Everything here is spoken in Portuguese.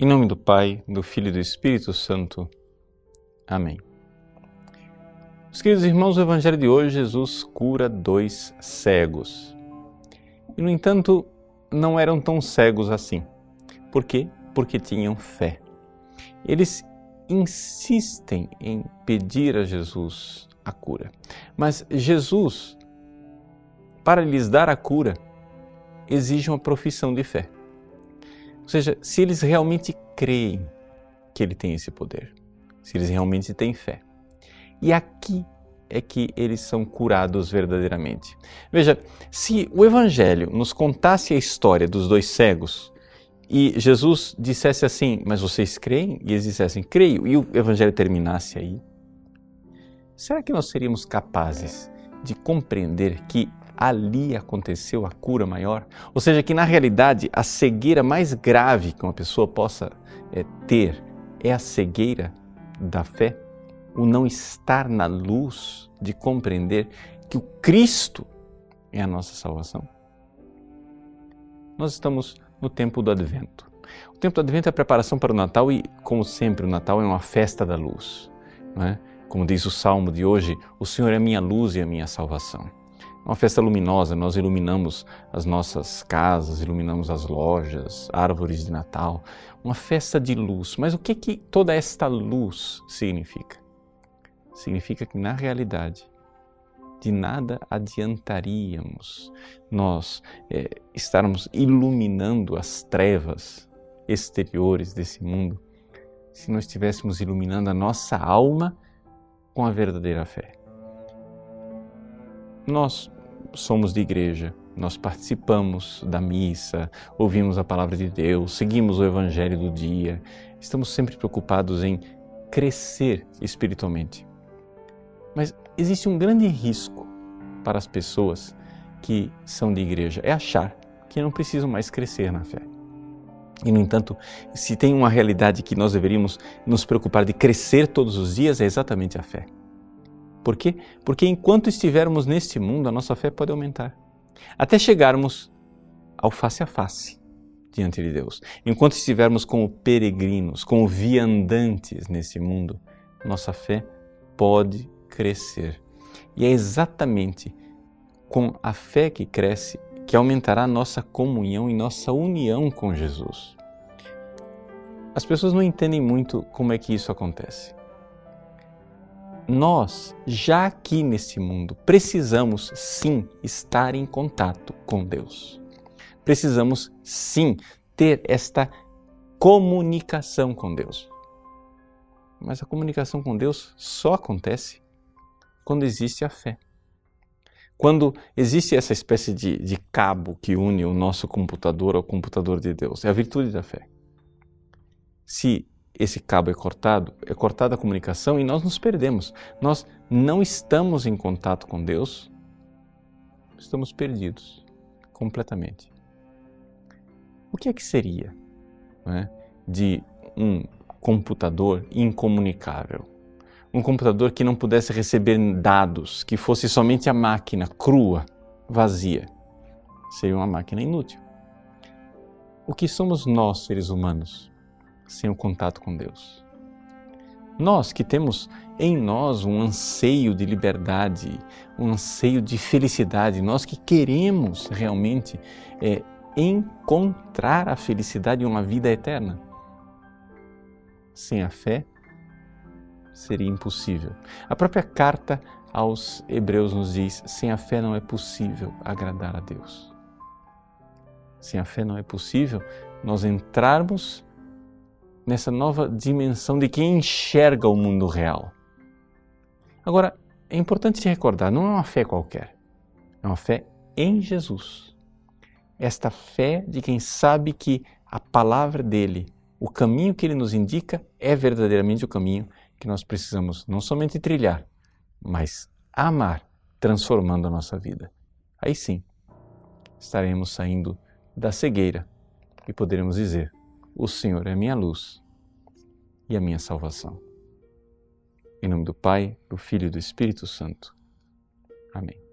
Em nome do Pai, do Filho e do Espírito Santo. Amém. Meus queridos irmãos, o Evangelho de hoje, Jesus cura dois cegos. E, no entanto, não eram tão cegos assim. Por quê? Porque tinham fé. Eles insistem em pedir a Jesus a cura. Mas Jesus, para lhes dar a cura, exige uma profissão de fé. Ou seja, se eles realmente creem que ele tem esse poder, se eles realmente têm fé. E aqui é que eles são curados verdadeiramente. Veja, se o Evangelho nos contasse a história dos dois cegos e Jesus dissesse assim, mas vocês creem? E eles dissessem, creio, e o Evangelho terminasse aí, será que nós seríamos capazes de compreender que ali aconteceu a cura maior. Ou seja, que na realidade a cegueira mais grave que uma pessoa possa é, ter é a cegueira da fé, o não estar na luz de compreender que o Cristo é a nossa salvação. Nós estamos no tempo do Advento. O tempo do Advento é a preparação para o Natal e, como sempre, o Natal é uma festa da luz. Não é? Como diz o salmo de hoje, o Senhor é a minha luz e a minha salvação uma festa luminosa, nós iluminamos as nossas casas, iluminamos as lojas, árvores de Natal, uma festa de luz. Mas o que que toda esta luz significa? Significa que na realidade de nada adiantaríamos nós é, estarmos iluminando as trevas exteriores desse mundo se nós estivéssemos iluminando a nossa alma com a verdadeira fé. Nós somos de igreja, nós participamos da missa, ouvimos a palavra de Deus, seguimos o evangelho do dia, estamos sempre preocupados em crescer espiritualmente. Mas existe um grande risco para as pessoas que são de igreja, é achar que não precisam mais crescer na fé. E, no entanto, se tem uma realidade que nós deveríamos nos preocupar de crescer todos os dias, é exatamente a fé. Por quê? Porque enquanto estivermos neste mundo, a nossa fé pode aumentar. Até chegarmos ao face a face diante de Deus. Enquanto estivermos como peregrinos, como viandantes nesse mundo, nossa fé pode crescer. E é exatamente com a fé que cresce que aumentará nossa comunhão e nossa união com Jesus. As pessoas não entendem muito como é que isso acontece nós, já aqui nesse mundo, precisamos sim estar em contato com Deus. Precisamos sim ter esta comunicação com Deus. Mas a comunicação com Deus só acontece quando existe a fé. Quando existe essa espécie de, de cabo que une o nosso computador ao computador de Deus, é a virtude da fé. Se esse cabo é cortado, é cortada a comunicação e nós nos perdemos. Nós não estamos em contato com Deus, estamos perdidos completamente. O que é que seria né, de um computador incomunicável? Um computador que não pudesse receber dados, que fosse somente a máquina crua, vazia. Seria uma máquina inútil. O que somos nós, seres humanos? Sem o contato com Deus. Nós que temos em nós um anseio de liberdade, um anseio de felicidade, nós que queremos realmente é, encontrar a felicidade e uma vida eterna. Sem a fé seria impossível. A própria carta aos Hebreus nos diz: sem a fé não é possível agradar a Deus. Sem a fé não é possível nós entrarmos nessa nova dimensão de quem enxerga o mundo real. Agora, é importante te recordar, não é uma fé qualquer, é uma fé em Jesus. Esta fé de quem sabe que a palavra dele, o caminho que ele nos indica, é verdadeiramente o caminho que nós precisamos não somente trilhar, mas amar, transformando a nossa vida. Aí sim, estaremos saindo da cegueira e poderemos dizer: o Senhor é a minha luz e a minha salvação. Em nome do Pai, do Filho e do Espírito Santo. Amém.